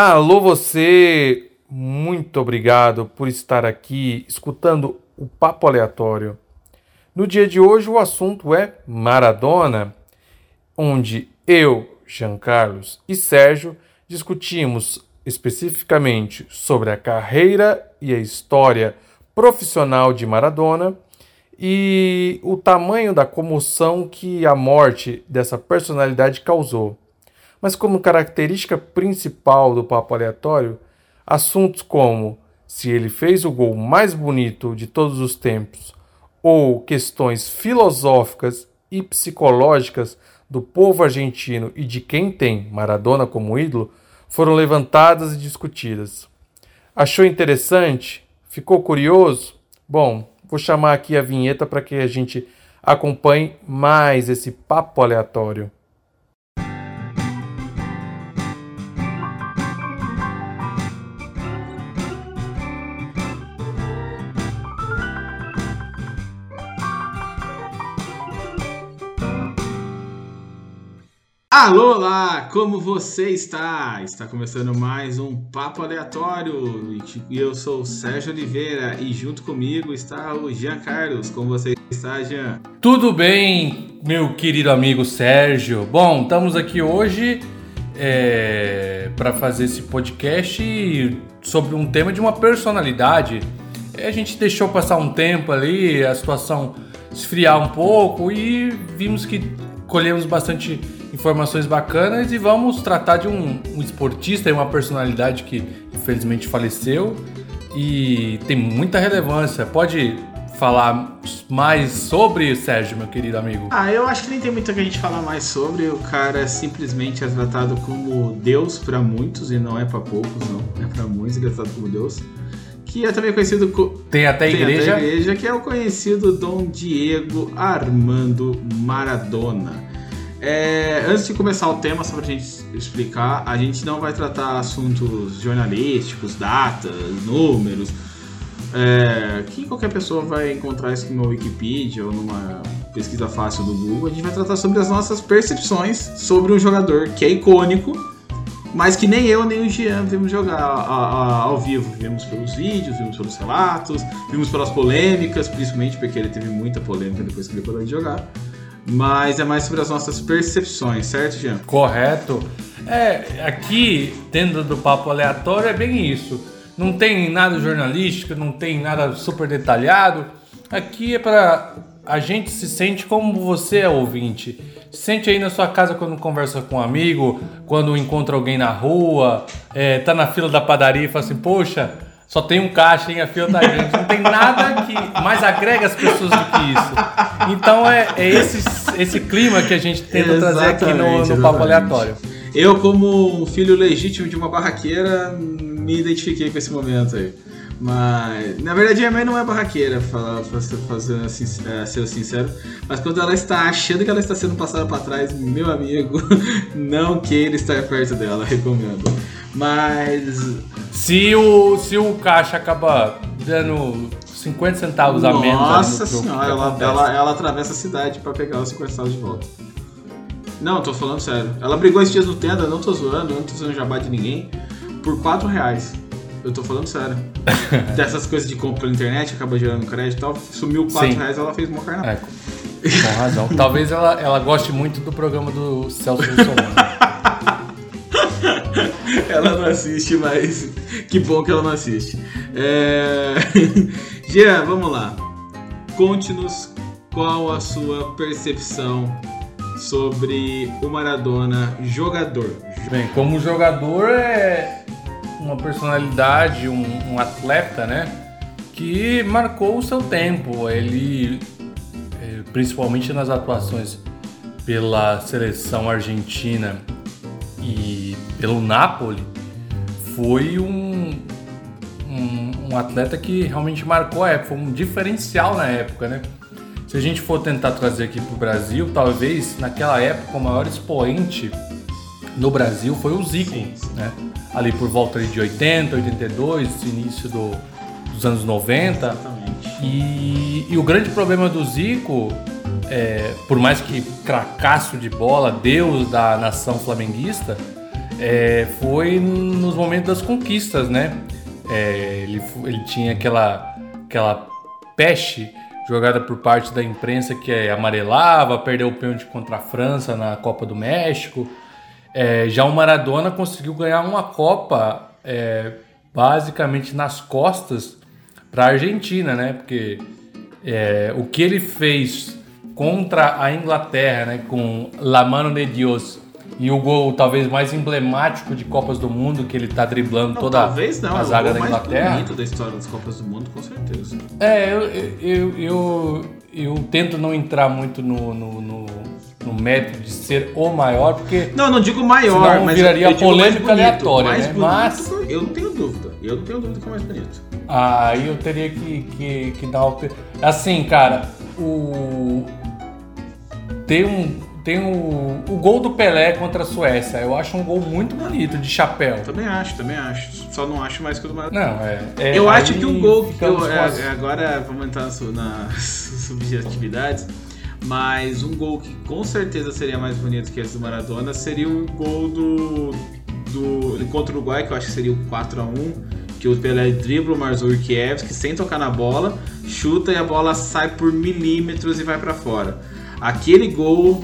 Alô você, muito obrigado por estar aqui escutando o Papo Aleatório. No dia de hoje o assunto é Maradona, onde eu, Jean Carlos e Sérgio discutimos especificamente sobre a carreira e a história profissional de Maradona e o tamanho da comoção que a morte dessa personalidade causou. Mas, como característica principal do papo aleatório, assuntos como se ele fez o gol mais bonito de todos os tempos ou questões filosóficas e psicológicas do povo argentino e de quem tem Maradona como ídolo foram levantadas e discutidas. Achou interessante? Ficou curioso? Bom, vou chamar aqui a vinheta para que a gente acompanhe mais esse papo aleatório. Alô lá, como você está? Está começando mais um Papo Aleatório e eu sou o Sérgio Oliveira e junto comigo está o Jean Carlos. Como você está, Jean? Tudo bem, meu querido amigo Sérgio. Bom, estamos aqui hoje é, para fazer esse podcast sobre um tema de uma personalidade. A gente deixou passar um tempo ali, a situação esfriar um pouco e vimos que colhemos bastante informações bacanas e vamos tratar de um, um esportista e uma personalidade que infelizmente faleceu e tem muita relevância. Pode falar mais sobre Sérgio, meu querido amigo? Ah, eu acho que nem tem muito que a gente falar mais sobre. O cara simplesmente é tratado como Deus para muitos e não é para poucos, não. É para muitos ele é tratado como Deus. Que é também conhecido como. Tem até tem igreja. Até igreja, que é o conhecido Dom Diego Armando Maradona. É, antes de começar o tema, só pra gente explicar, a gente não vai tratar assuntos jornalísticos, datas, números, é, que qualquer pessoa vai encontrar isso numa Wikipedia ou numa pesquisa fácil do Google. A gente vai tratar sobre as nossas percepções sobre um jogador que é icônico, mas que nem eu nem o Jean vimos jogar ao vivo. Vimos pelos vídeos, vimos pelos relatos, vimos pelas polêmicas, principalmente porque ele teve muita polêmica depois que ele parou de jogar mas é mais sobre as nossas percepções, certo, Jean? Correto. É, aqui, dentro do papo aleatório, é bem isso. Não tem nada jornalístico, não tem nada super detalhado. Aqui é para a gente se sente como você é ouvinte. Se sente aí na sua casa quando conversa com um amigo, quando encontra alguém na rua, é, tá na fila da padaria e fala assim, poxa, só tem um caixa, em A fila da gente. Não tem nada que mais agrega as pessoas do que isso. Então é, é esse, esse clima que a gente tenta exatamente, trazer aqui no, no Papo Aleatório. Eu, como filho legítimo de uma barraqueira, me identifiquei com esse momento aí. Mas, na verdade, minha mãe não é barraqueira, fazer, assim, é, ser sincero. Mas quando ela está achando que ela está sendo passada para trás, meu amigo, não queira estar perto dela, recomendo. Mas. Se o, se o caixa acaba dando 50 centavos a menos. Nossa senhora, ela, ela, ela atravessa a cidade para pegar os 50 centavos de volta. Não, tô falando sério. Ela brigou esses dias no tenda, não tô zoando, não tô fazendo jabá de ninguém, por 4 reais. Eu tô falando sério. Dessas coisas de compra pela internet, acaba gerando crédito e tal. Sumiu 4 Sim. reais, ela fez uma carnaval. É, com razão. Talvez ela, ela goste muito do programa do Celso Russomano. ela não assiste, mas que bom que ela não assiste. É... Jean, vamos lá. Conte-nos qual a sua percepção sobre o Maradona jogador. Bem, como jogador é uma personalidade, um, um atleta, né? Que marcou o seu tempo. Ele, é, principalmente nas atuações pela seleção argentina e pelo Napoli, foi um, um, um, atleta que realmente marcou a época, foi um diferencial na época, né? Se a gente for tentar trazer aqui para o Brasil, talvez naquela época o maior expoente no Brasil foi o Zico, sim, sim. né? Ali por volta de 80, 82, início do, dos anos 90. E, e, o grande problema do Zico, é, por mais que cracaço de bola, deus da nação flamenguista, é, foi nos momentos das conquistas, né? É, ele, ele tinha aquela, aquela peste jogada por parte da imprensa que é, amarelava, perdeu o pênalti contra a França na Copa do México. É, já o Maradona conseguiu ganhar uma Copa é, basicamente nas costas para a Argentina, né? Porque é, o que ele fez contra a Inglaterra, né, com La Mano de Dios e o gol talvez mais emblemático de Copas do Mundo, que ele tá driblando não, toda talvez não, a zaga é o gol da Inglaterra. Mais bonito da história das Copas do Mundo, com certeza. É, eu, eu, eu, eu tento não entrar muito no, no, no, no método de ser o maior, porque. Não, não digo maior, senão mas viraria eu polêmica aleatória, mais né? Bonito, mas. Eu não tenho dúvida. Eu não tenho dúvida que é mais bonito. Aí eu teria que, que, que dar. Assim, cara, o. Tem um tem o, o gol do Pelé contra a Suécia. Eu acho um gol muito bonito, de chapéu. Também acho, também acho. Só não acho mais que o do Maradona. Não, é. é eu acho que o gol que eu, as... é, agora vamos entrar nas subjetividades, mas um gol que com certeza seria mais bonito que esse do Maradona seria o gol do, do contra o Uruguai, que eu acho que seria o 4 a 1 que o Pelé dribla o Marzurkiewicz, sem tocar na bola, chuta e a bola sai por milímetros e vai para fora. Aquele gol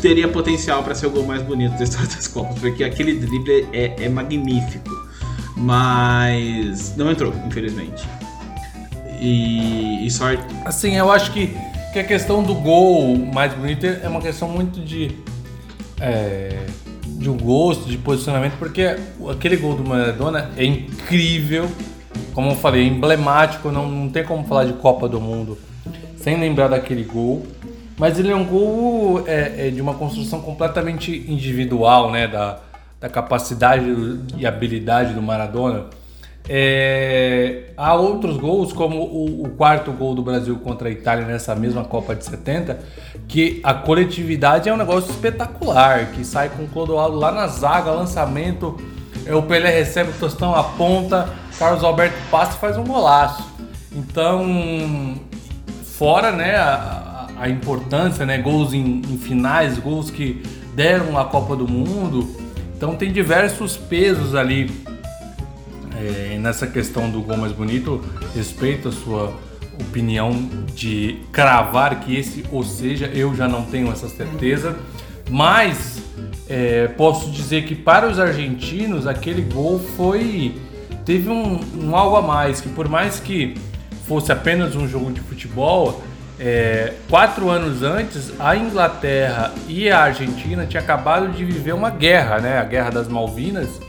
teria potencial para ser o gol mais bonito da história das Copas, porque aquele drible é, é magnífico. Mas não entrou, infelizmente. E, e sorte. Assim, eu acho que, que a questão do gol mais bonito é uma questão muito de. É, de um gosto, de posicionamento, porque aquele gol do Maradona é incrível. Como eu falei, é emblemático, não, não tem como falar de Copa do Mundo sem lembrar daquele gol. Mas ele é um gol é, é de uma construção completamente individual, né? Da, da capacidade e habilidade do Maradona. É, há outros gols, como o, o, quarto gol do Brasil contra a Itália nessa mesma Copa de 70, que a coletividade é um negócio espetacular, que sai com o Clodoaldo lá na zaga, lançamento, é, o Pelé recebe o Tostão à ponta, Carlos Alberto passa e faz um golaço. Então, fora né, a, a importância, né? Gols em, em finais, gols que deram a Copa do Mundo. Então tem diversos pesos ali é, nessa questão do gol mais bonito. Respeito a sua opinião de cravar que esse ou seja, eu já não tenho essa certeza, mas é, posso dizer que para os argentinos aquele gol foi teve um, um algo a mais que por mais que fosse apenas um jogo de futebol é, quatro anos antes, a Inglaterra e a Argentina tinham acabado de viver uma guerra, né? A Guerra das Malvinas,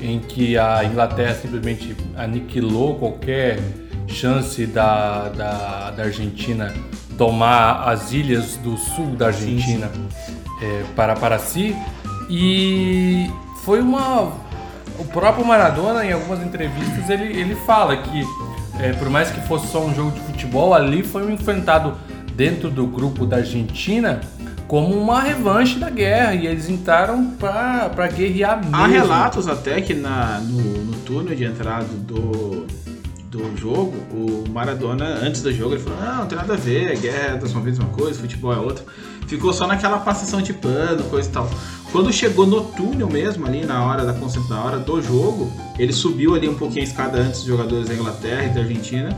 em que a Inglaterra simplesmente aniquilou qualquer chance da, da, da Argentina tomar as ilhas do sul da Argentina. É, para, para si. E foi uma. O próprio Maradona, em algumas entrevistas, ele, ele fala que é, por mais que fosse só um jogo de futebol, ali foi enfrentado dentro do grupo da Argentina como uma revanche da guerra e eles entraram para guerrear mesmo. Há relatos até que na, no, no túnel de entrada do, do jogo, o Maradona, antes do jogo, ele falou: Não, não tem nada a ver, a guerra é uma uma coisa, futebol é outra. Ficou só naquela passação de pano, coisa e tal. Quando chegou no túnel mesmo, ali na hora da na hora do jogo, ele subiu ali um pouquinho a escada antes dos jogadores da Inglaterra e da Argentina,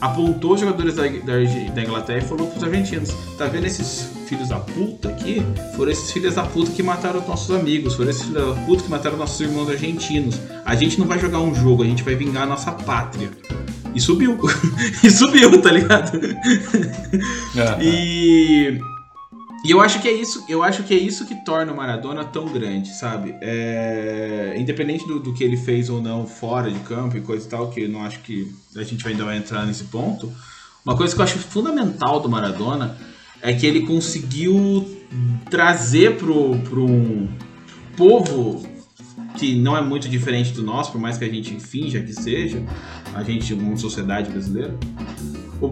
apontou os jogadores da, da, da Inglaterra e falou pros argentinos: tá vendo esses filhos da puta aqui? Foram esses filhos da puta que mataram nossos amigos, foram esses filhos da puta que mataram nossos irmãos argentinos. A gente não vai jogar um jogo, a gente vai vingar a nossa pátria. E subiu. e subiu, tá ligado? E e eu acho que é isso, eu acho que é isso que torna o Maradona tão grande, sabe? É, independente do, do, que ele fez ou não fora de campo e coisa e tal, que eu não acho que a gente ainda vai entrar nesse ponto. Uma coisa que eu acho fundamental do Maradona é que ele conseguiu trazer pro, pro um povo que não é muito diferente do nosso, por mais que a gente finja que seja, a gente, uma sociedade brasileira,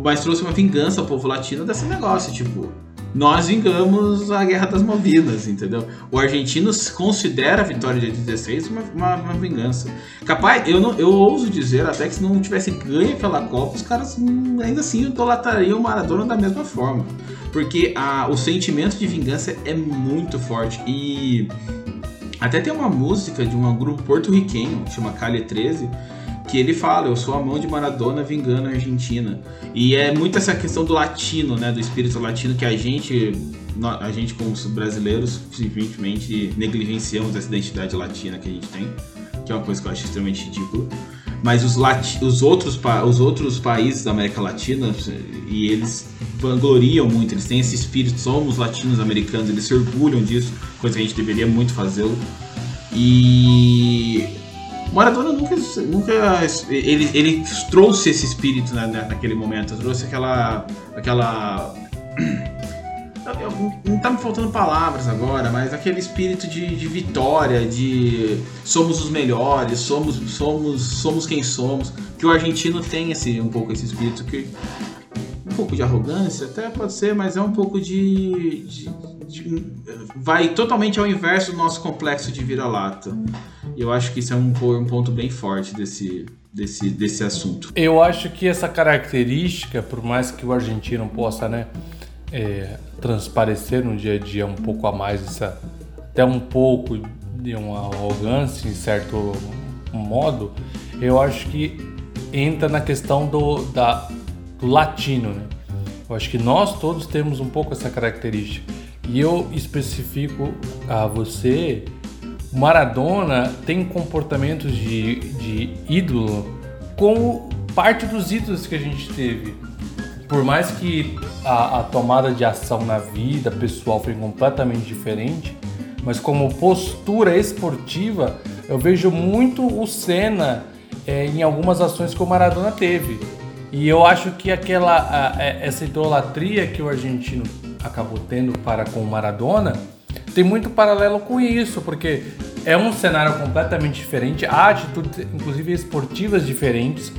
mas trouxe uma vingança ao povo latino desse negócio, tipo, nós vingamos a Guerra das Malvinas, entendeu? O argentino considera a vitória de 86 uma, uma, uma, vingança. Capaz, eu, não, eu ouso dizer até que se não tivesse ganho aquela Copa, os caras ainda assim idolatariam o Maradona da mesma forma. Porque a, o sentimento de vingança é muito forte. E Até tem uma música de um grupo porto-riquenho, que chama Cali 13, que ele fala, eu sou a mão de Maradona vingando a Argentina. E é muito essa questão do latino, né, do espírito latino que a gente, a gente como brasileiros, simplesmente negligenciamos essa identidade latina que a gente tem, que é uma coisa que eu acho extremamente ridícula. Mas os, lati os, outros, os outros países da América Latina, e eles vangloriam muito, eles têm esse espírito, somos latinos americanos, eles se orgulham disso, coisa que a gente deveria muito fazê-lo. E Maradona nunca, nunca ele, ele trouxe esse espírito na, naquele momento, trouxe aquela aquela não tá me faltando palavras agora, mas aquele espírito de, de, vitória, de somos os melhores, somos somos somos quem somos, que o argentino tem esse um pouco esse espírito que um pouco de arrogância, até pode ser, mas é um pouco de, de vai totalmente ao inverso do nosso complexo de vira-lata. E eu acho que isso é um, um ponto bem forte desse, desse, desse assunto. Eu acho que essa característica, por mais que o argentino possa, né, é, transparecer no dia a dia um pouco a mais, essa, até um pouco de uma arrogância em certo modo, eu acho que entra na questão do, da, do latino, né? Eu acho que nós todos temos um pouco essa característica. E eu especifico a você, Maradona tem comportamentos de, de ídolo como parte dos ídolos que a gente teve. Por mais que a, a tomada de ação na vida pessoal foi completamente diferente, mas como postura esportiva, eu vejo muito o Senna é, em algumas ações que o Maradona teve. E eu acho que aquela a, é, essa idolatria que o argentino acabou tendo para com o Maradona tem muito paralelo com isso, porque é um cenário completamente diferente, há atitudes, inclusive esportivas diferentes,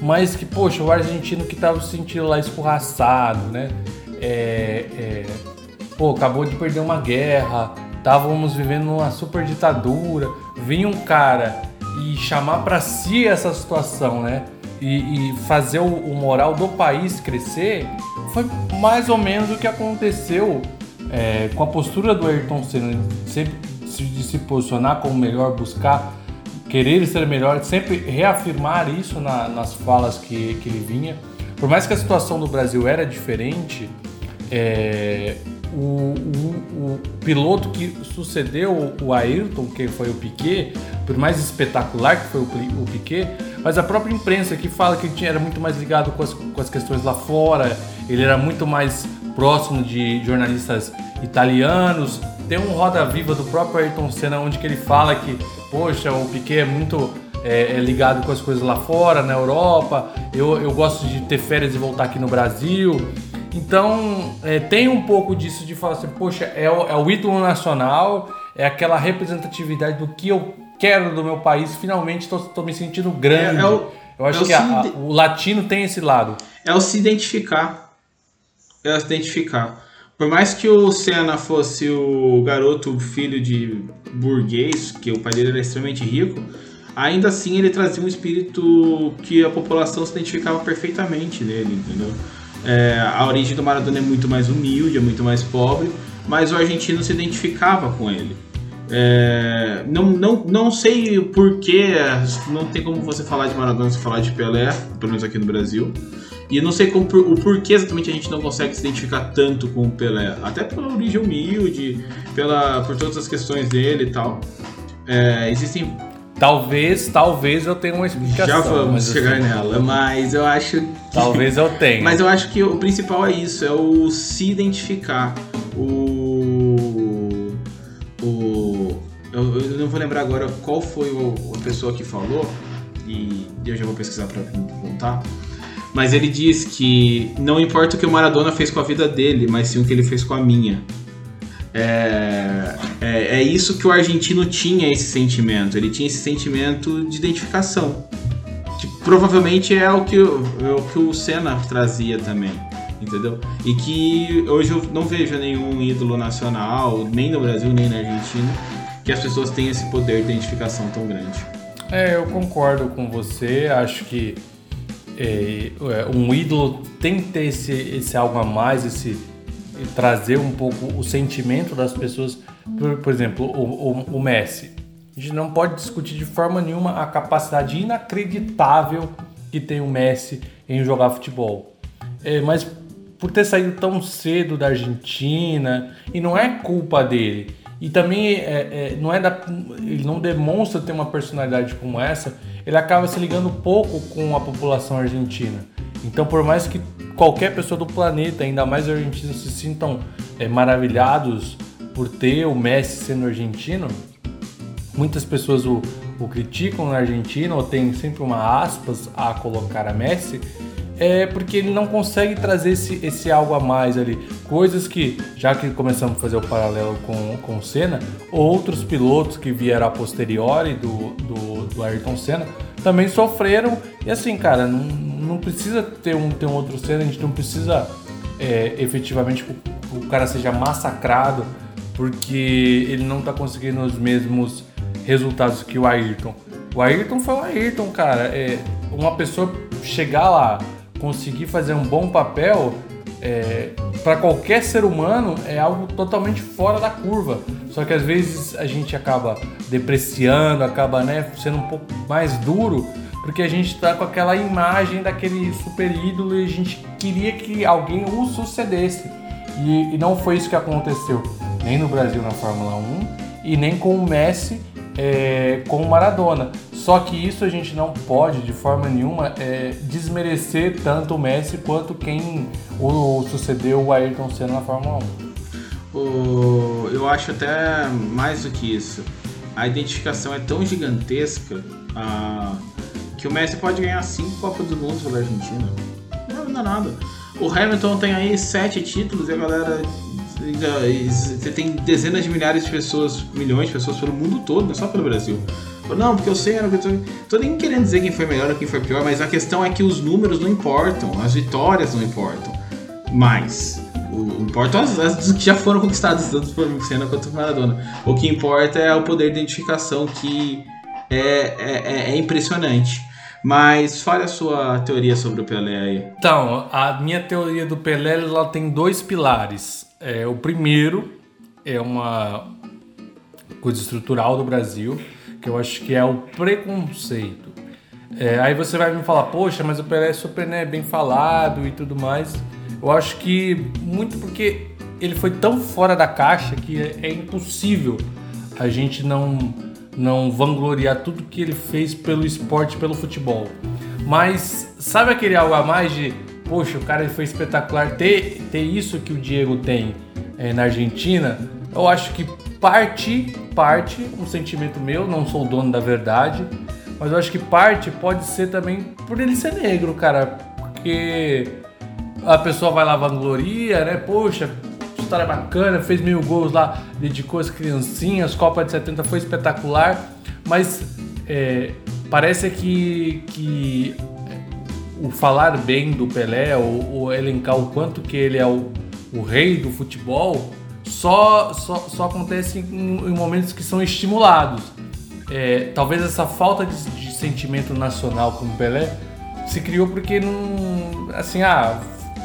mas que, poxa, o argentino que estava se sentindo lá escorraçado, né? É, é, pô, acabou de perder uma guerra, estávamos vivendo uma super ditadura, vinha um cara e chamar para si essa situação, né? E, e fazer o, o, moral do país crescer, foi mais ou menos o que aconteceu é, com a postura do Ayrton Senna, sempre de se posicionar como melhor, buscar querer ser melhor, sempre reafirmar isso na, nas falas que, que ele vinha. Por mais que a situação do Brasil era diferente, é, o, o, o, piloto que sucedeu o Ayrton, que foi o Piquet, por mais espetacular que foi o, o Piquet, mas a própria imprensa que fala que ele tinha, era muito mais ligado com as, com as questões lá fora, ele era muito mais próximo de jornalistas italianos. Tem um Roda Viva do próprio Ayrton Senna onde que ele fala que, poxa, o Piquet é muito é, é ligado com as coisas lá fora, na Europa. Eu, eu gosto de ter férias e voltar aqui no Brasil. Então, é, tem um pouco disso de falar assim, poxa, é o, é o ídolo nacional, é aquela representatividade do que eu quero do meu país. Finalmente estou me sentindo grande. É, é o, eu acho é que a, a, o latino tem esse lado. É o se identificar. É o se identificar. Por mais que o Senna fosse o garoto filho de burguês, que o pai dele era extremamente rico, ainda assim ele trazia um espírito que a população se identificava perfeitamente nele, entendeu? É, a origem do Maradona é muito mais humilde, é muito mais pobre, mas o argentino se identificava com ele. É, não, não, não sei porquê, não tem como você falar de Maradona se falar de Pelé, pelo menos aqui no Brasil. E não sei como, o porquê exatamente a gente não consegue se identificar tanto com o Pelé. Até pela origem humilde, pela, por todas as questões dele e tal. É, existem. Talvez, talvez eu tenha uma explicação. Já vamos chegar nela, mas eu acho que... Talvez eu tenha. Mas eu acho que o principal é isso, é o se identificar. O. Eu, eu não vou lembrar agora qual foi o, a pessoa que falou, e eu já vou pesquisar para voltar mas ele diz que não importa o que o Maradona fez com a vida dele, mas sim o que ele fez com a minha. É, é, é, isso que o argentino tinha esse sentimento. Ele tinha esse sentimento de identificação. Que provavelmente é o que, é o que o Senna trazia também. Entendeu? E que hoje eu não vejo nenhum ídolo nacional, nem no Brasil, nem na Argentina, que as pessoas tenham esse poder de identificação tão grande. É, eu concordo com você. Acho que é, é, um ídolo tem que ter esse, esse algo a mais, esse, trazer um pouco o sentimento das pessoas. Por, por exemplo, o, o, o Messi. A gente não pode discutir de forma nenhuma a capacidade inacreditável que tem o Messi em jogar futebol. É, mas por ter saído tão cedo da Argentina, e não é culpa dele. E também é, é, não é da, ele não demonstra ter uma personalidade como essa, ele acaba se ligando pouco com a população argentina. Então, por mais que qualquer pessoa do planeta, ainda mais argentinos, se sintam é, maravilhados por ter o Messi sendo argentino, muitas pessoas o, o criticam na Argentina ou tem sempre uma aspas a colocar a Messi, é porque ele não consegue trazer esse, esse algo a mais ali. Coisas que, já que começamos a fazer o paralelo com, com o Senna, outros pilotos que vieram a posteriori do, do, do Ayrton Senna também sofreram. E assim, cara, não, não precisa ter um, ter um outro Senna, a gente não precisa é, efetivamente que o, o cara seja massacrado porque ele não está conseguindo os mesmos resultados que o Ayrton. O Ayrton foi o Ayrton, cara. É, uma pessoa chegar lá conseguir fazer um bom papel é, para qualquer ser humano é algo totalmente fora da curva. Só que às vezes a gente acaba depreciando, acaba né, sendo um pouco mais duro, porque a gente está com aquela imagem daquele super ídolo e a gente queria que alguém o sucedesse. E, e não foi isso que aconteceu nem no Brasil na Fórmula 1 e nem com o Messi é, com o Maradona. Só que isso a gente não pode, de forma nenhuma, é, desmerecer tanto o Messi quanto quem o sucedeu o Ayrton Senna na Fórmula 1. O, eu acho até mais do que isso. A identificação é tão gigantesca ah, que o Messi pode ganhar cinco Copas do Mundo pela Argentina. Não, não é nada. O Hamilton tem aí sete títulos e a galera você tem dezenas de milhares de pessoas, milhões de pessoas pelo mundo todo, não é só pelo Brasil. Não, porque eu sei, eu tô, tô nem querendo dizer quem foi melhor ou quem foi pior, mas a questão é que os números não importam, as vitórias não importam. Mas o, importam as, as que já foram conquistadas, tanto por Senna quanto por Maradona. O que importa é o poder de identificação que é, é, é, é impressionante. Mas fale a sua teoria sobre o Pelé aí. Então, a minha teoria do Pelé ela tem dois pilares. É, o primeiro é uma coisa estrutural do Brasil, que eu acho que é o preconceito. É, aí você vai me falar, poxa, mas o Pelé é super né, bem falado e tudo mais. Eu acho que muito porque ele foi tão fora da caixa que é, é impossível a gente não não vangloriar tudo que ele fez pelo esporte, pelo futebol. Mas sabe aquele algo a mais de, poxa, o cara foi espetacular ter, ter isso que o Diego tem é, na Argentina? Eu acho que parte, parte, um sentimento meu, não sou dono da verdade, mas eu acho que parte pode ser também por ele ser negro, cara, porque a pessoa vai lá vangloria, né? Poxa, história bacana, fez mil gols lá, dedicou as criancinhas, Copa de 70 foi espetacular, mas é, parece que, que o falar bem do Pelé, ou, ou elencar o quanto que ele é o, o rei do futebol, só, só, só acontece em, em momentos que são estimulados. É, talvez essa falta de, de, sentimento nacional com o Pelé se criou porque não. Assim, ah,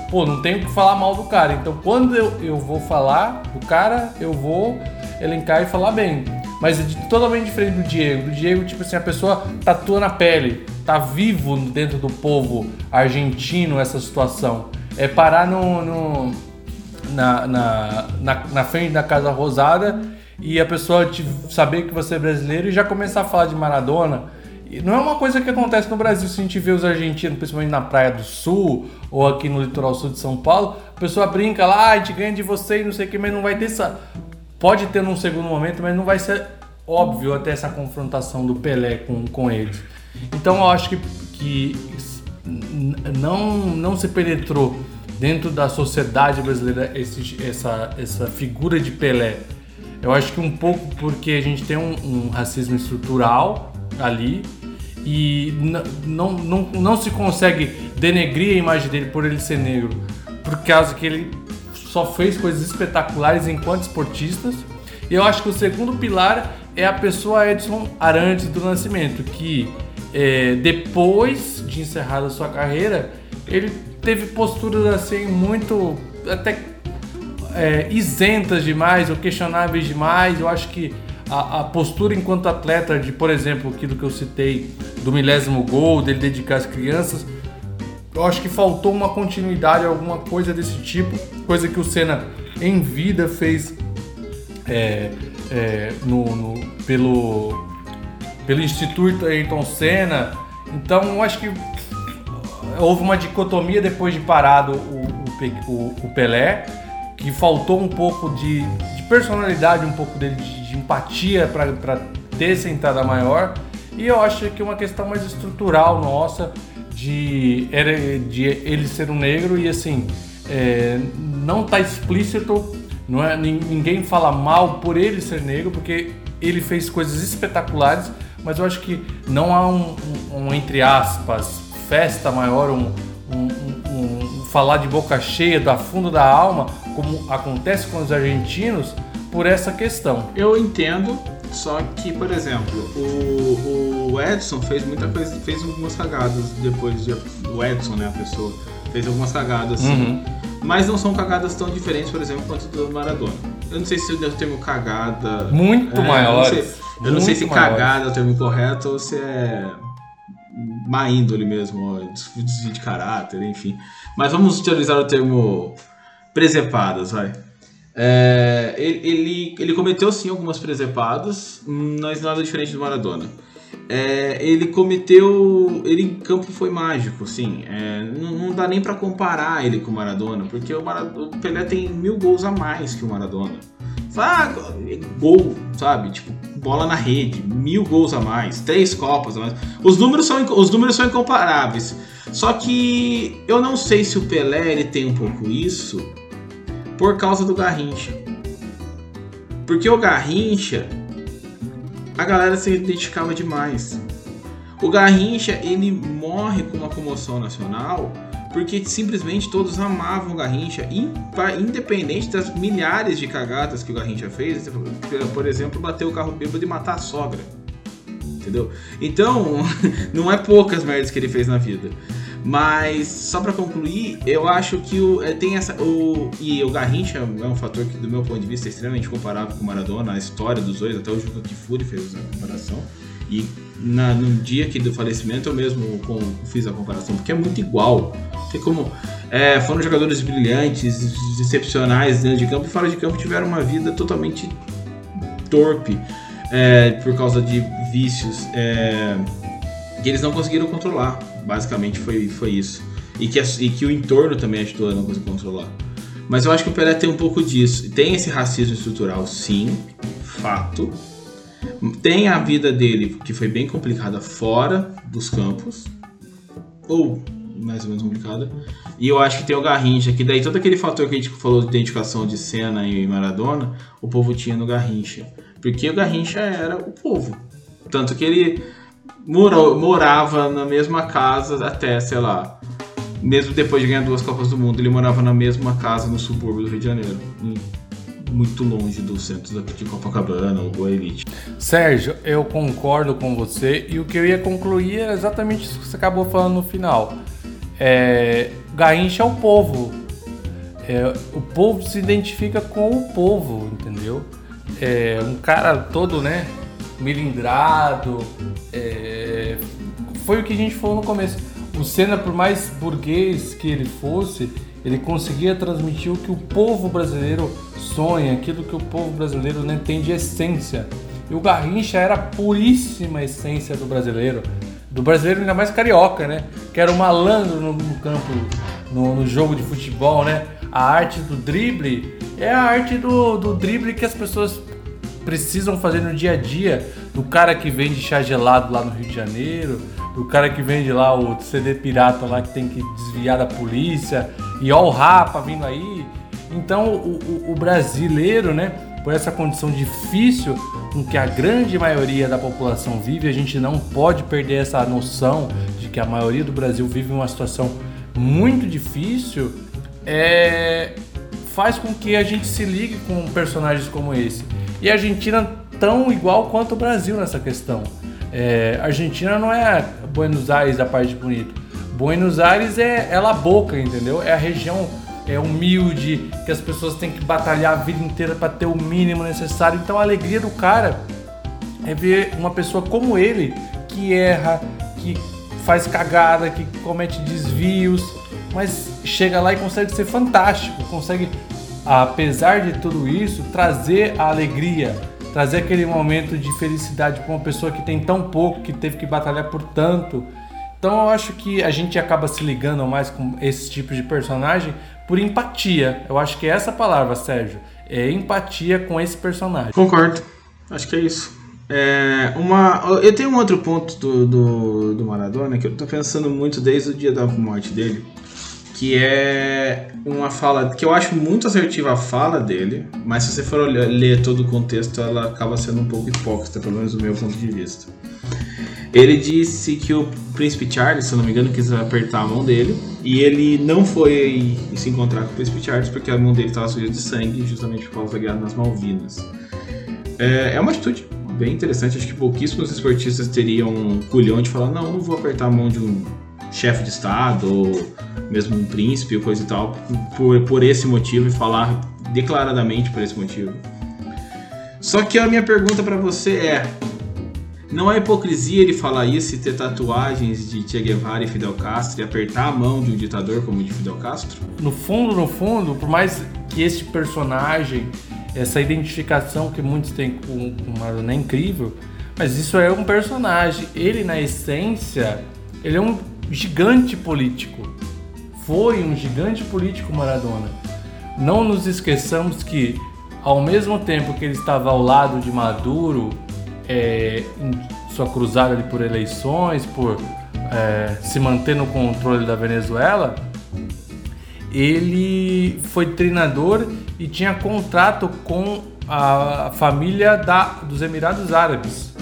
pô, não tenho que falar mal do cara. Então, quando eu, eu vou falar do cara, eu vou elencar e falar bem. Mas é totalmente diferente do Diego. Do Diego, tipo assim, a pessoa tatua na pele, tá vivo dentro do povo argentino essa situação. É parar no, no na, na, na, na frente da Casa Rosada e a pessoa te, saber que você é brasileiro e já começar a falar de Maradona não é uma coisa que acontece no Brasil, se a gente vê os argentinos, principalmente na Praia do Sul ou aqui no litoral sul de São Paulo, a pessoa brinca lá, ah, a gente ganha de você e não sei o que, mas não vai ter essa. Pode ter num segundo momento, mas não vai ser óbvio até essa confrontação do Pelé com, com eles. Então eu acho que, que não, não se penetrou dentro da sociedade brasileira esse, essa, essa figura de Pelé. Eu acho que um pouco porque a gente tem um, um racismo estrutural ali, e não, não, não se consegue denegrir a imagem dele por ele ser negro, por causa que ele só fez coisas espetaculares enquanto esportistas. E eu acho que o segundo pilar é a pessoa Edson Arantes do Nascimento, que é, depois de encerrada sua carreira, ele teve posturas assim muito até é, isentas demais ou questionáveis demais. Eu acho que a, a, postura enquanto atleta de, por exemplo, aquilo que eu citei do milésimo gol, dele dedicar às crianças, eu acho que faltou uma continuidade, alguma coisa desse tipo, coisa que o Senna em vida fez é, é, no, no, pelo, pelo Instituto Ayrton Senna. Então, eu acho que houve uma dicotomia depois de parado o, o, o Pelé, que faltou um pouco de, de personalidade, um pouco dele, de, de empatia para ter essa entrada maior. E eu acho que uma questão mais estrutural nossa de, de ele ser um negro e assim, é, não tá explícito, não é, ninguém fala mal por ele ser negro, porque ele fez coisas espetaculares, mas eu acho que não há um, um, um entre aspas, festa maior, um, um, falar de boca cheia, da fundo da alma, como acontece com os argentinos, por essa questão. Eu entendo, só que, por exemplo, o, o Edson fez muita coisa, fez algumas cagadas depois de. O Edson, né, a pessoa, fez algumas cagadas assim. Uhum. Mas não são cagadas tão diferentes, por exemplo, quanto do Maradona. Eu não sei se o termo cagada. Muito é, maior. Eu, eu não sei, se maiores. cagada é o termo correto ou se é má índole mesmo, desvio de caráter, enfim. Mas vamos utilizar o termo presepadas, vai. É, ele, ele cometeu sim algumas presepadas, mas nada diferente do Maradona. É, ele cometeu. Ele em campo foi mágico, sim. É, não, não, dá nem para comparar ele com o Maradona, porque o, Maradona, o Pelé tem mil gols a mais que o Maradona. Ah, gol, sabe? Tipo, bola na rede, mil gols a mais, três copas a mais. Os números são, os números são incomparáveis. Só que eu não sei se o Pelé ele tem um pouco isso por causa do Garrincha. Porque o Garrincha, a galera se identificava demais. O Garrincha, ele morre com uma comoção nacional porque simplesmente todos amavam o Garrincha, independente das milhares de cagadas que o Garrincha fez, por exemplo, bater o carro bêbado e matar a sogra. Entendeu? Então, não é poucas merdas que ele fez na vida. Mas só para concluir, eu acho que o, é, tem essa o e o Garrincha é um fator que do meu ponto de vista é extremamente comparável com o Maradona, a história dos dois, até o Juca Kifuri fez a comparação. E na, no dia que do falecimento eu mesmo com, fiz a comparação, porque é muito igual. Tem como é, foram jogadores brilhantes, excepcionais dentro de campo e fora de campo tiveram uma vida totalmente torpe é, por causa de vícios é, que eles não conseguiram controlar. Basicamente foi, foi isso. E que, e que o entorno também ajudou a não conseguir controlar. Mas eu acho que o Pelé tem um pouco disso. Tem esse racismo estrutural, sim, fato. Tem a vida dele, que foi bem complicada fora dos campos. Ou mais ou menos complicada. E eu acho que tem o Garrincha, que daí todo aquele fator que a gente falou de identificação de Senna e Maradona, o povo tinha no Garrincha. Porque o Garrincha era o povo. Tanto que ele morou, morava na mesma casa até, sei lá, mesmo depois de ganhar duas Copas do Mundo, ele morava na mesma casa no subúrbio do Rio de Janeiro. Muito longe do centro de Copacabana ou Boa Elite. Sérgio, eu concordo com você e o que eu ia concluir é exatamente isso que você acabou falando no final. É, é o povo. É, o povo se identifica com o povo, entendeu? É, um cara todo, né? Milindrado, é, foi o que a gente falou no começo. O Senna, por mais burguês que ele fosse, ele conseguia transmitir o que o povo brasileiro sonha, aquilo que o povo brasileiro né, tem de essência. E o Garrincha era a puríssima essência do brasileiro, do brasileiro ainda mais carioca, né? Que era o malandro no, no campo, no, no, jogo de futebol, né? A arte do drible é a arte do, do drible que as pessoas precisam fazer no dia a dia, do cara que vende chá gelado lá no Rio de Janeiro, do cara que vende lá o CD pirata lá que tem que desviar da polícia, e ó o Rapa vindo aí. Então o, o, o brasileiro, né, por essa condição difícil com que a grande maioria da população vive, a gente não pode perder essa noção de que a maioria do Brasil vive uma situação muito difícil, é, faz com que a gente se ligue com personagens como esse. E a Argentina tão igual quanto o Brasil nessa questão. É, Argentina não é Buenos Aires a parte bonita. Buenos Aires é ela boca, entendeu? É a região é humilde, que as pessoas têm que batalhar a vida inteira para ter o mínimo necessário. Então a alegria do cara é ver uma pessoa como ele que erra, que faz cagada, que comete desvios, mas chega lá e consegue ser fantástico, consegue, apesar de tudo isso, trazer a alegria, trazer aquele momento de felicidade para uma pessoa que tem tão pouco, que teve que batalhar por tanto. Então eu acho que a gente acaba se ligando mais com esse tipo de personagem por empatia. Eu acho que é essa palavra, Sérgio, é empatia com esse personagem. Concordo. Acho que é isso. É, uma, eu tenho um outro ponto do, do, do Maradona que eu tô pensando muito desde o dia da morte dele, que é uma fala que eu acho muito assertiva a fala dele, mas se você for ler todo o contexto, ela acaba sendo um pouco hipócrita, pelo menos do meu ponto de vista. Ele disse que o príncipe Charles, se eu não me engano, quis apertar a mão dele e ele não foi se encontrar com o príncipe Charles porque a mão dele estava suja de sangue, justamente por causa da guerra nas Malvinas. É, é uma atitude bem interessante. Acho que pouquíssimos esportistas teriam um culhão de falar: não, não vou apertar a mão de um chefe de estado ou mesmo um príncipe ou coisa e tal por, por esse motivo e falar declaradamente por esse motivo. Só que a minha pergunta para você é: não é hipocrisia ele falar isso e ter tatuagens de Che Guevara e Fidel Castro e apertar a mão de um ditador como o de Fidel Castro? No fundo, no fundo, por mais que este personagem essa identificação que muitos têm com, com Maradona é incrível, mas isso é um personagem. Ele, na essência, ele é um gigante político. Foi um gigante político Maradona. Não nos esqueçamos que, ao mesmo tempo que ele estava ao lado de Maduro, é, em sua cruzada ali por eleições, por é, se manter no controle da Venezuela, ele foi treinador e tinha contrato com a família da, dos Emirados Árabes.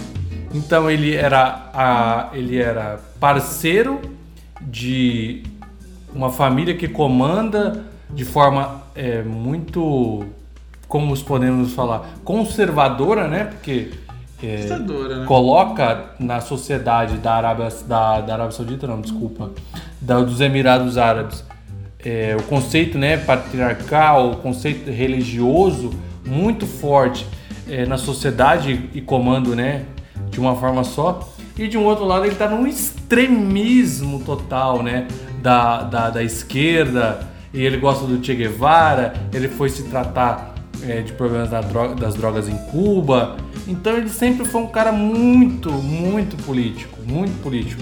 Então ele era, a, ele era parceiro de uma família que comanda de forma é, muito, como podemos falar, conservadora, né? Porque é, né? coloca na sociedade da Arábia, da, da Arábia Saudita, não, desculpa, da, dos Emirados Árabes é, o conceito né, patriarcal, o conceito religioso muito forte é, na sociedade e comando né, de uma forma só. E de um outro lado ele está num extremismo total né, da, da, da esquerda, e ele gosta do Che Guevara, ele foi se tratar é, de problemas da droga, das drogas em Cuba. Então ele sempre foi um cara muito, muito político, muito político.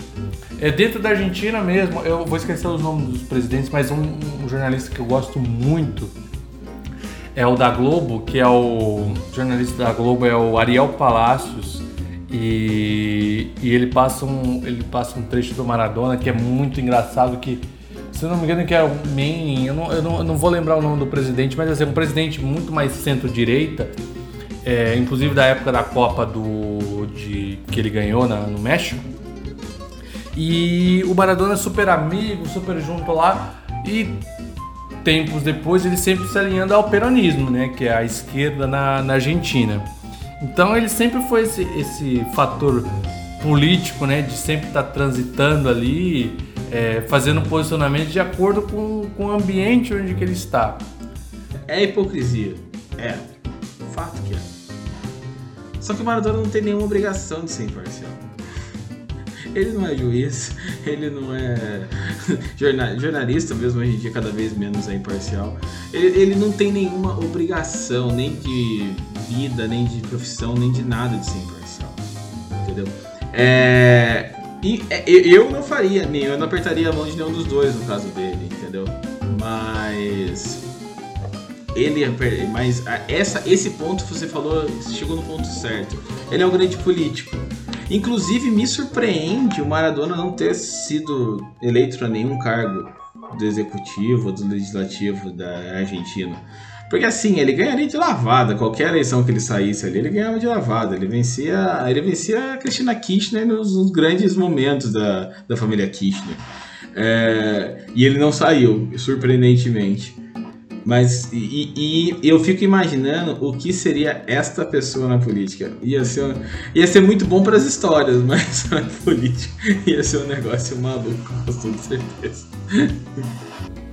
É dentro da Argentina mesmo, eu vou esquecer os nomes dos presidentes, mas um, um jornalista que eu gosto muito é o da Globo, que é o jornalista da Globo é o Ariel Palacios e, e ele passa um ele passa um trecho do Maradona que é muito engraçado que se eu não me engano que é o Men, eu não, eu não, eu não vou lembrar o nome do presidente, mas assim, um presidente muito mais centro-direita, é, inclusive da época da Copa do de que ele ganhou na, no México e o Maradona é super amigo, super junto lá. E tempos depois ele sempre se alinhando ao peronismo, né? Que é a esquerda na, na Argentina. Então ele sempre foi esse, esse fator político, né? De sempre estar tá transitando ali, é, fazendo posicionamento de acordo com, com o ambiente onde que ele está. É hipocrisia. É. Fato que é. Só que o Maradona não tem nenhuma obrigação de ser imparcial. Ele não é juiz, ele não é jornalista, mesmo hoje em dia cada vez menos é imparcial. Ele, ele não tem nenhuma obrigação, nem de vida, nem de profissão, nem de nada de ser imparcial. Entendeu? É, e é, eu não faria nem, eu não apertaria a mão de nenhum dos dois no caso dele, entendeu? Mas ele mas essa esse ponto que você falou chegou no ponto certo. Ele é um grande político. Inclusive, me surpreende o Maradona não ter sido eleito para nenhum cargo do executivo do legislativo da Argentina. Porque assim, ele ganharia de lavada. Qualquer eleição que ele saísse ali, ele ganhava de lavada. Ele vencia, ele vencia a Cristina Kirchner nos, nos grandes momentos da, da família Kirchner. É, e ele não saiu, surpreendentemente. Mas e, e, eu fico imaginando o que seria esta pessoa na política. Ia ser, ia ser muito bom para as histórias, mas na política ia ser um negócio maluco, com toda certeza.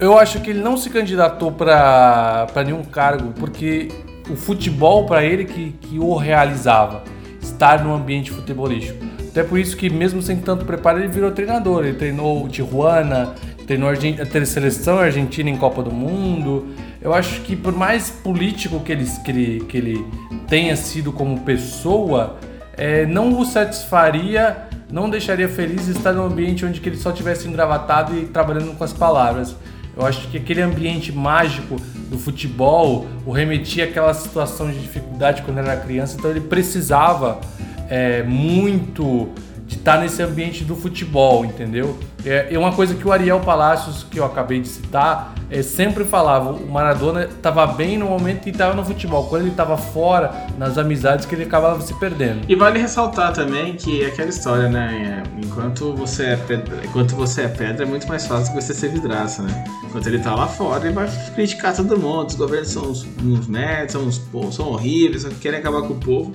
Eu acho que ele não se candidatou para nenhum cargo porque o futebol para ele que, que o realizava, estar no ambiente futebolístico. Até por isso que mesmo sem tanto preparo ele virou treinador. Ele treinou Tijuana, treinou a seleção argentina em Copa do Mundo. Eu acho que por mais político que ele, que ele, que ele tenha sido como pessoa, é, não o satisfaria, não deixaria feliz estar num ambiente onde ele só tivesse engravatado e trabalhando com as palavras. Eu acho que aquele ambiente mágico do futebol o remetia àquela situação de dificuldade quando era criança, então ele precisava é, muito de estar nesse ambiente do futebol, entendeu? É, é uma coisa que o Ariel Palacios, que eu acabei de citar, é, sempre falava, o Maradona estava bem no momento que estava no futebol, quando ele estava fora, nas amizades, que ele acabava se perdendo. E vale ressaltar também que é aquela história, né? Enquanto você é pedra, enquanto você é pedra, é muito mais fácil que você ser vidraça, né? Enquanto ele tá lá fora, ele vai criticar todo mundo, os governos são uns, uns são, uns, são horríveis, querem acabar com o povo.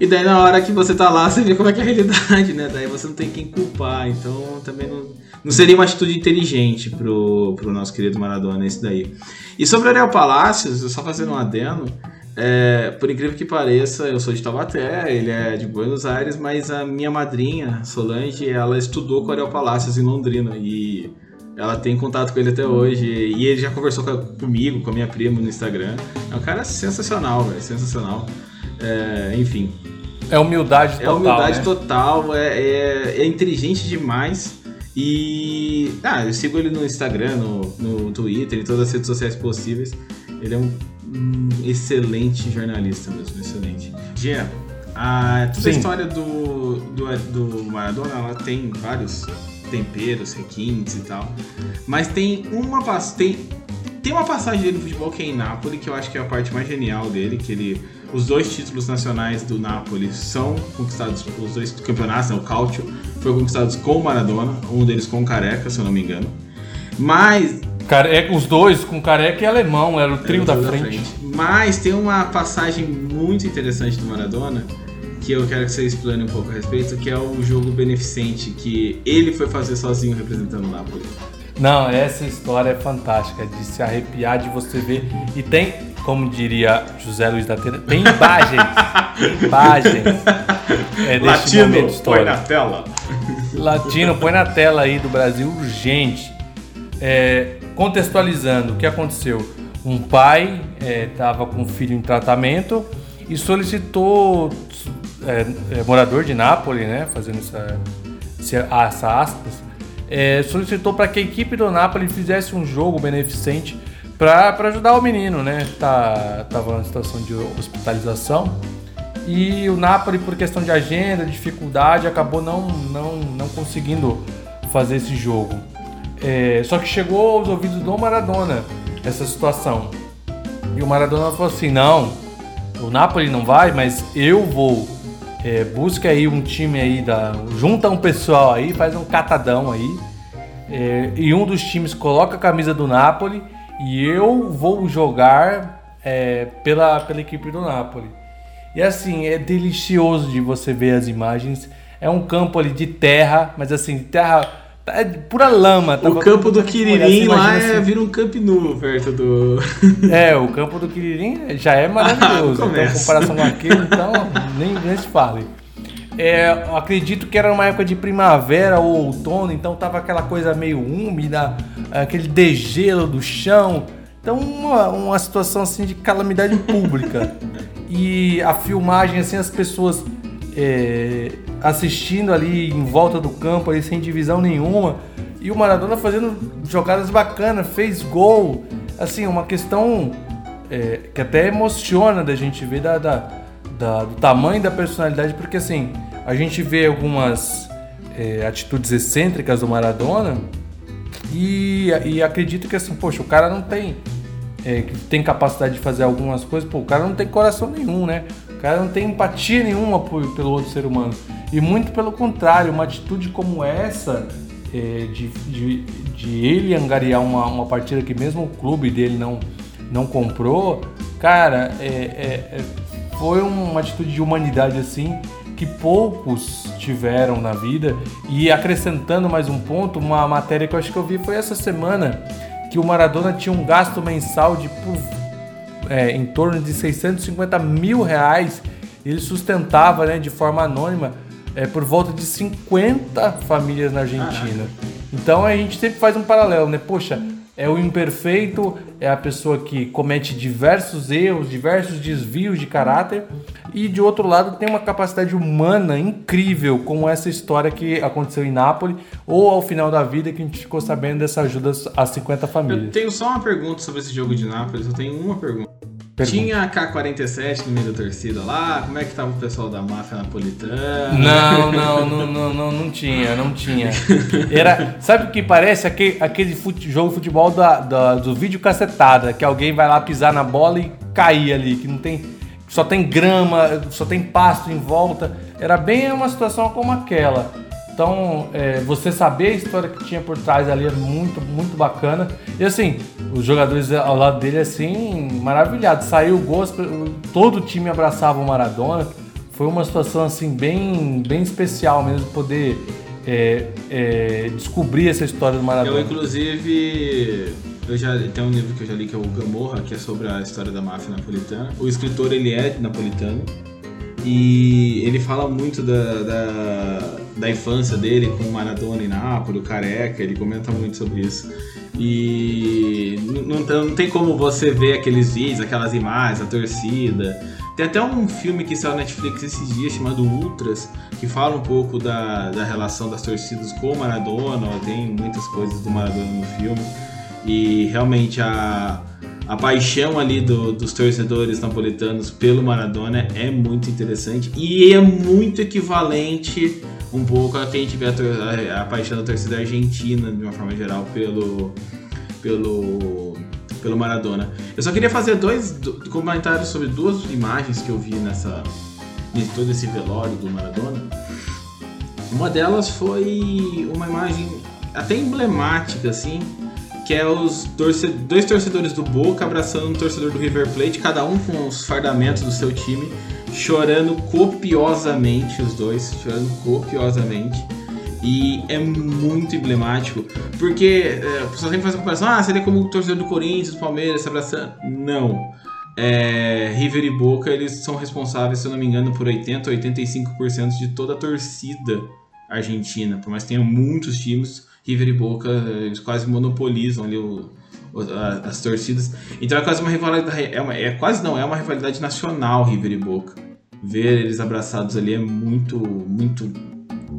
E daí na hora que você tá lá, você vê como é que é a realidade, né? Daí você não tem quem culpar. Então também não, não seria uma atitude inteligente pro, pro nosso querido Maradona esse daí. E sobre o Ariel Palácios, só fazendo um adendo, é, por incrível que pareça, eu sou de Taubaté, ele é de Buenos Aires, mas a minha madrinha, Solange, ela estudou com o Ariel Palácios em Londrina e ela tem contato com ele até hoje. E ele já conversou comigo, com a minha prima no Instagram. É um cara sensacional, velho, sensacional. É, enfim. É humildade total. É humildade né? total, é, é, é, inteligente demais. E. Ah, eu sigo ele no Instagram, no, no Twitter, em todas as redes sociais possíveis. Ele é um, um excelente jornalista mesmo, excelente. Gia, a, toda a história do, do, do Maradona ela tem vários temperos, requintes e tal. Mas tem uma tem, tem uma passagem dele no futebol que é em Nápoles, que eu acho que é a parte mais genial dele, que ele os dois títulos nacionais do Napoli são conquistados, os dois campeonatos, né, o Calcio, foram conquistados com o Maradona, um deles com o Careca, se eu não me engano. Mas. Careca, os dois com Careca e Alemão, era o trio, da, frente. da, frente. Mas tem uma passagem muito interessante do Maradona que eu quero que você explane um pouco a respeito, que é o jogo beneficente que ele foi fazer sozinho representando o Napoli. Não, essa história é fantástica, de se arrepiar, de você ver. E tem, como diria José Luiz da Tena, tem imagens. imagens. É, Latino, põe na tela. Latino, põe na tela aí do Brasil urgente. É, contextualizando, o que aconteceu? Um pai estava é, com um filho em tratamento e solicitou, é, é, morador de Nápoles, né, fazendo essa, essa aspas, é, solicitou para que a equipe do Napoli fizesse um jogo beneficente para ajudar o menino, né? Tá, tava em situação de hospitalização. E o Napoli, por questão de agenda, dificuldade, acabou não, não, não conseguindo fazer esse jogo. É, só que chegou aos ouvidos do Maradona essa situação. E o Maradona falou assim: não, o Napoli não vai, mas eu vou é, busca aí um time aí da. Junta um pessoal aí, faz um catadão aí. É, e um dos times coloca a camisa do Napoli e eu vou jogar é, pela, pela equipe do Napoli. E assim, é delicioso de você ver as imagens. É um campo ali de terra, mas assim, terra é pura lama. O campo do Quiririm lá é, assim. vira um Camp Nou perto do. É, o campo do Quiririm já é maravilhoso. então, em comparação com aquele, então, nem, nem se fale. É, acredito que era uma época de primavera ou outono, então tava aquela coisa meio úmida, aquele degelo do chão. Então, uma, uma situação assim de calamidade pública. e a filmagem, assim, as pessoas é, assistindo ali em volta do campo, ali, sem divisão nenhuma. E o Maradona fazendo jogadas bacanas, fez gol. Assim, uma questão é, que até emociona da gente ver da, da, da, do tamanho da personalidade, porque assim, a gente vê algumas é, atitudes excêntricas do Maradona e, e acredito que assim, poxa, o cara não tem. É, tem capacidade de fazer algumas coisas, pô, o cara não tem coração nenhum, né? O cara não tem empatia nenhuma por, pelo outro ser humano. E muito pelo contrário, uma atitude como essa, é, de, de, de, ele angariar uma, uma partida que mesmo o clube dele não, não comprou, cara, é, é, é foi uma atitude de humanidade assim que poucos tiveram na vida. E acrescentando mais um ponto, uma matéria que eu acho que eu vi foi essa semana, que o Maradona tinha um gasto mensal de é, em torno de 650 mil reais. Ele sustentava né, de forma anônima é, por volta de 50 famílias na Argentina. Então a gente sempre faz um paralelo, né? Poxa, é o imperfeito, é a pessoa que comete diversos erros, diversos desvios de caráter, e de outro lado tem uma capacidade humana incrível, como essa história que aconteceu em Nápoles, ou ao final da vida que a gente ficou sabendo dessa ajuda a 50 famílias. Eu tenho só uma pergunta sobre esse jogo de Nápoles, eu tenho uma pergunta. Pergunta. Tinha a K-47 no meio da torcida lá? Como é que tava o pessoal da máfia napolitana? Não, não, não, não, não, não tinha, não tinha. Era, sabe o que parece? Aquele, aquele fute, jogo de futebol da, da, do vídeo cacetada, que alguém vai lá pisar na bola e cair ali, que não tem. Só tem grama, só tem pasto em volta. Era bem uma situação como aquela. Então, é, você saber a história que tinha por trás ali é muito, muito bacana. E assim, os jogadores ao lado dele, assim, maravilhados. Saiu o gol, todo o time abraçava o Maradona. Foi uma situação, assim, bem, bem especial mesmo, poder é, é, descobrir essa história do Maradona. Eu, inclusive, eu já tem um livro que eu já li que é o Gamorra, que é sobre a história da máfia napolitana. O escritor ele é napolitano e ele fala muito da, da, da infância dele com Maradona em Nápoles, Careca, ele comenta muito sobre isso. E não, não tem como você ver aqueles vídeos, aquelas imagens, a torcida. Tem até um filme que saiu na Netflix esses dias chamado Ultras, que fala um pouco da, da relação das torcidas com o Maradona, tem muitas coisas do Maradona no filme. E realmente a, a paixão ali do, dos torcedores napolitanos pelo Maradona é muito interessante e é muito equivalente um pouco a quem tiver a, a, paixão da torcida argentina de uma forma geral pelo pelo pelo Maradona. Eu só queria fazer dois do, comentários sobre duas imagens que eu vi nessa nesse todo esse velório do Maradona. Uma delas foi uma imagem até emblemática assim, que é os dois torcedores do Boca abraçando um torcedor do River Plate, cada um com os fardamentos do seu time, chorando copiosamente, os dois chorando copiosamente. E é muito emblemático, porque é, o pessoal sempre faz a comparação: ah, seria como o torcedor do Corinthians, do Palmeiras se abraçando. Não. É, River e Boca eles são responsáveis, se eu não me engano, por 80 85% de toda a torcida argentina. Por mais que tenha muitos times, River e Boca eles quase monopolizam ali o, o, a, as torcidas. Então é quase uma rivalidade, é, uma, é quase não, é uma rivalidade nacional River e Boca. Ver eles abraçados ali é muito, muito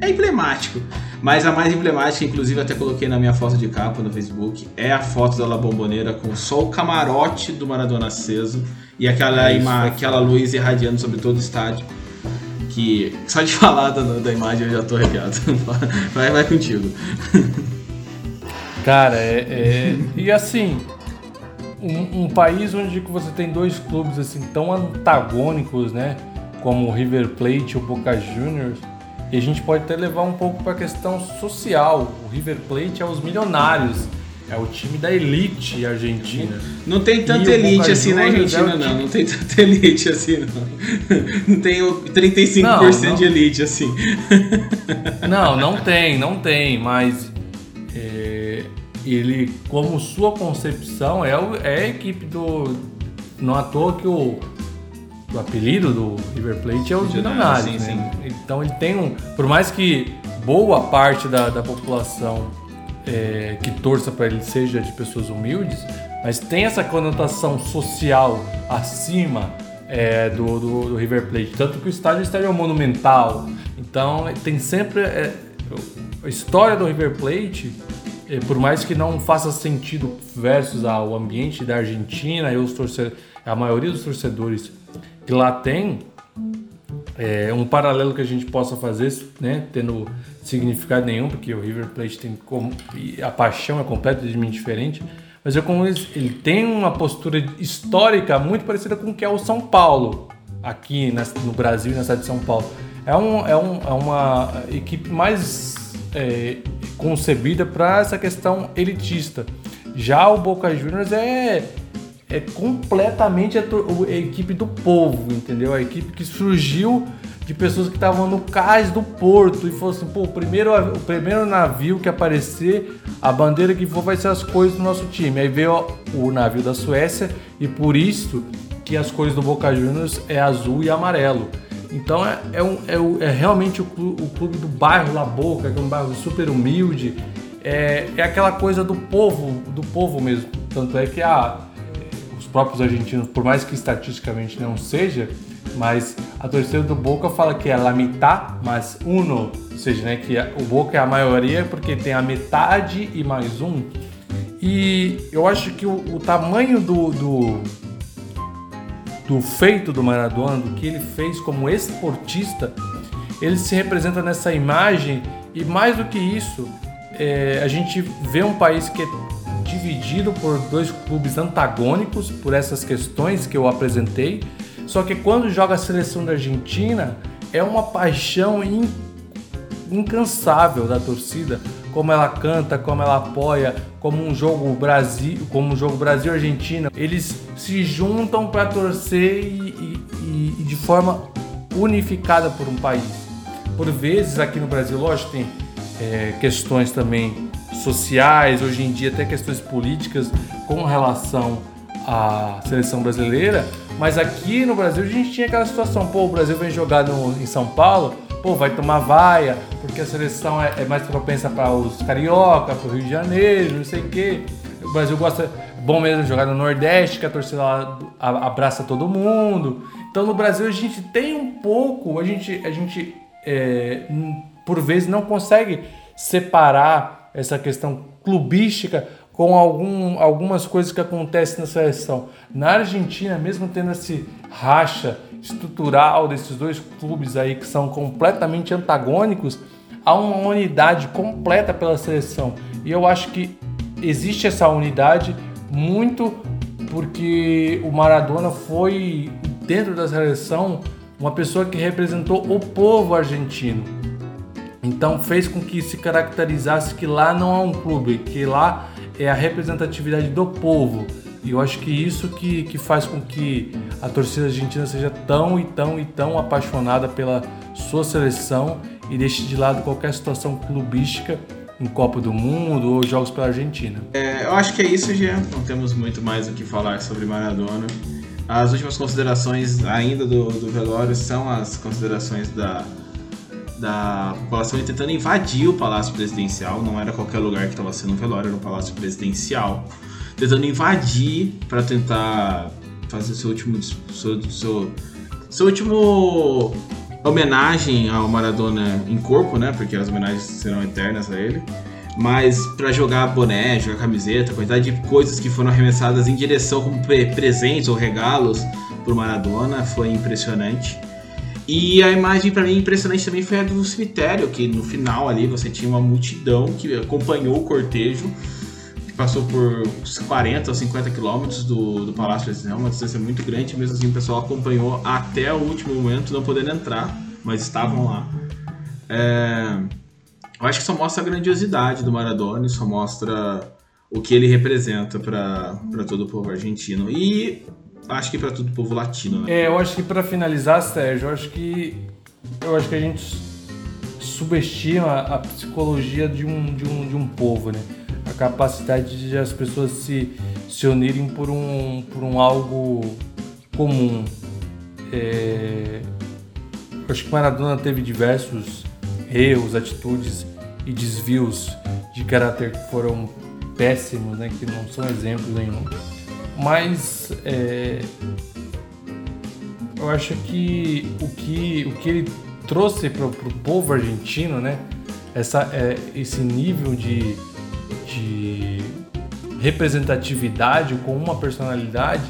é emblemático. Mas a mais emblemática, inclusive até coloquei na minha foto de capa no Facebook, é a foto da La Bombonera com só o camarote do Maradona aceso e aquela, é ima, aquela luz irradiando sobre todo o estádio que só de falar da, da imagem eu já tô arrepiado. vai, vai contigo. Cara, é, é, e assim, um, um, país onde você tem dois clubes assim tão antagônicos, né, como o River Plate e o Boca Juniors, e a gente pode até levar um pouco para a questão social. O River Plate é os milionários é o time da elite argentina. Não tem tanta elite assim na Argentina, é não. Não tem tanta elite assim, não. Não tem 35% não, não. de elite assim. Não, não tem, não tem, mas é, ele, como sua concepção, é, o, é a equipe do. Não à toa que o, o apelido do River Plate é os milionários. Né? Então ele tem um. Por mais que boa parte da, da população é, que torça para ele seja de pessoas humildes, mas tem essa conotação social acima é, do, do, do, River Plate. Tanto que o estádio, o estádio é monumental. Então tem sempre. É, a história do River Plate, é, por mais que não faça sentido versus ao ambiente da Argentina e os torcedores, a maioria dos torcedores que lá tem, é, um paralelo que a gente possa fazer, né, tendo significado nenhum, porque o River Plate tem como, a paixão é completamente diferente, mas é como ele, ele tem uma postura histórica muito parecida com o que é o São Paulo aqui na, no Brasil, na cidade de São Paulo. É, um, é, um, é uma equipe mais é, concebida para essa questão elitista. Já o Boca Juniors é é completamente a, a, equipe do povo, entendeu? A equipe que surgiu de pessoas que estavam no cais do porto e falou assim: pô, o primeiro, o primeiro navio que aparecer, a bandeira que for vai ser as cores do nosso time. Aí veio o navio da Suécia e por isso que as cores do Boca Juniors é azul e amarelo. Então é, é, um, é, é realmente o clube, o clube, do bairro La Boca, que é um bairro super humilde. É, é aquela coisa do povo, do povo mesmo. Tanto é que a, os próprios argentinos, por mais que estatisticamente não seja, mas a torcida do Boca fala que é la mitad mais uno, ou seja, né, que o Boca é a maioria porque tem a metade e mais um. E eu acho que o, o tamanho do, do, do feito do Maradona, do que ele fez como esportista, ele se representa nessa imagem e mais do que isso, é, a gente vê um país que é dividido por dois clubes antagônicos por essas questões que eu apresentei. Só que quando joga a seleção da Argentina, é uma paixão in, incansável da torcida, como ela canta, como ela apoia, como um jogo Brasil, como um jogo Brasil Argentina, eles se juntam para torcer e, e, e de forma unificada por um país. Por vezes aqui no Brasil, lógico, tem é, questões também sociais, hoje em dia até questões políticas com relação à seleção brasileira, mas aqui no Brasil a gente tinha aquela situação, pô, o Brasil vem jogar no, em São Paulo, pô, vai tomar vaia, porque a seleção é, é mais propensa para os carioca, para o Rio de Janeiro, não sei o quê. O Brasil gosta, bom mesmo jogar no Nordeste, que a torcida lá abraça todo mundo. Então no Brasil a gente tem um pouco, a gente, a gente é, por vezes não consegue separar essa questão clubística com algum, algumas coisas que acontecem na seleção. Na Argentina, mesmo tendo esse racha estrutural desses dois clubes aí que são completamente antagônicos, há uma unidade completa pela seleção. E eu acho que existe essa unidade muito porque o Maradona foi dentro da seleção uma pessoa que representou o povo argentino. Então fez com que se caracterizasse que lá não há um clube, que lá é a representatividade do povo. E eu acho que isso que, que faz com que a torcida argentina seja tão e tão e tão apaixonada pela sua seleção e deixe de lado qualquer situação clubística em Copa do Mundo ou jogos pela Argentina. É, eu acho que é isso, Jean. Não temos muito mais o que falar sobre Maradona. As últimas considerações ainda do, do velório são as considerações da, da população tentando invadir o Palácio Presidencial. Não era qualquer lugar que estava sendo um velório, era um Palácio Presidencial. Tentando invadir para tentar fazer seu último. Seu, seu, seu último homenagem ao Maradona em corpo, né? Porque as homenagens serão eternas a ele. Mas para jogar boné, jogar camiseta, quantidade de coisas que foram arremessadas em direção como presentes ou regalos por Maradona foi impressionante. E a imagem para mim impressionante também foi a do cemitério, que no final ali você tinha uma multidão que acompanhou o cortejo, que passou por 40 ou 50 quilômetros do, do Palácio Presidencial, uma distância muito grande, mesmo assim o pessoal acompanhou até o último momento, não podendo entrar, mas estavam lá. É, eu acho que só mostra a grandiosidade do Maradona, só mostra o que ele representa para todo o povo argentino. E acho que para todo o povo latino, né? É, eu acho que para finalizar, Sérgio, eu acho que eu acho que a gente subestima a psicologia de um, de um, de um povo, né? A capacidade de as pessoas se, se unirem por um, por um algo comum. É, eu acho que Maradona teve diversos erros, atitudes e desvios de caráter que foram péssimos, né? Que não são exemplos nenhum. Mas é, eu acho que o que, o que ele trouxe para o povo argentino, né? Essa, é, esse nível de, de representatividade com uma personalidade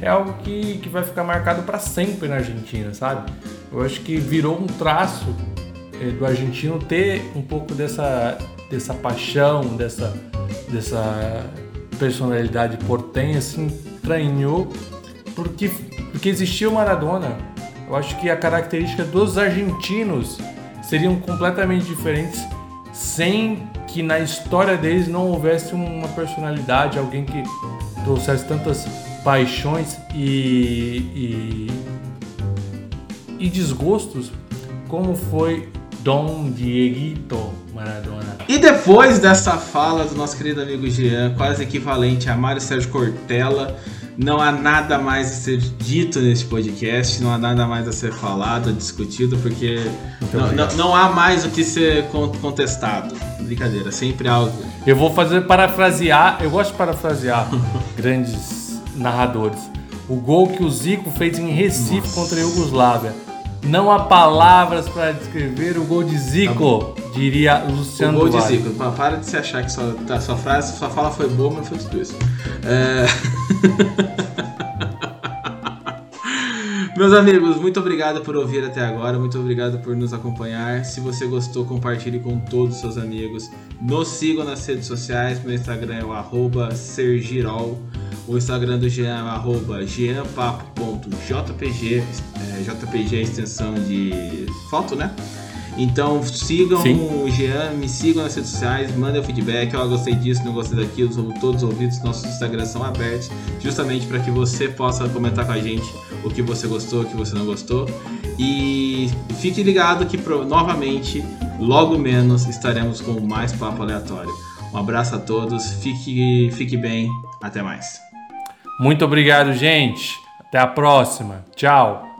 é algo que, que vai ficar marcado para sempre na Argentina, sabe? Eu acho que virou um traço é, do argentino ter um pouco dessa, dessa paixão, dessa, dessa personalidade portenha se entranhou porque, porque existia o Maradona. Eu acho que a característica dos argentinos seriam completamente diferentes sem que na história deles não houvesse uma personalidade, alguém que trouxesse tantas paixões e, e, e desgostos como foi Dom Dieguito Maradona. E depois dessa fala do nosso querido amigo Jean, quase equivalente a Mário Sérgio Cortella, não há nada mais a ser dito neste podcast, não há nada mais a ser falado, discutido, porque não, não, não, há mais o que ser contestado. Brincadeira, sempre algo. Eu vou fazer parafrasear, eu gosto de parafrasear grandes narradores. O gol que o Zico fez em Recife Nossa. contra a Yugoslávia não há palavras para descrever o gol de Zico, tá diria Luciano O gol de Zico. Para de se achar que sua, tá, sua frase, sua fala foi boa, mas foi tudo isso. É... Meus amigos, muito obrigado por ouvir até agora, muito obrigado por nos acompanhar. Se você gostou, compartilhe com todos os seus amigos. Nos sigam nas redes sociais, meu Instagram é o arroba sergirol. O Instagram do Jean é arroba jeanpapo.jpg, é, JPG é a extensão de foto, né? Então sigam Sim. o Jean, me sigam nas redes sociais, mandem o feedback, ó, oh, gostei disso, não gostei daquilo, somos todos ouvidos, nossos Instagrams são abertos, justamente para que você possa comentar com a gente o que você gostou, o que você não gostou. E fique ligado que novamente, logo menos, estaremos com mais papo aleatório. Um abraço a todos, fique, fique bem, até mais. Muito obrigado, gente. Até a próxima. Tchau.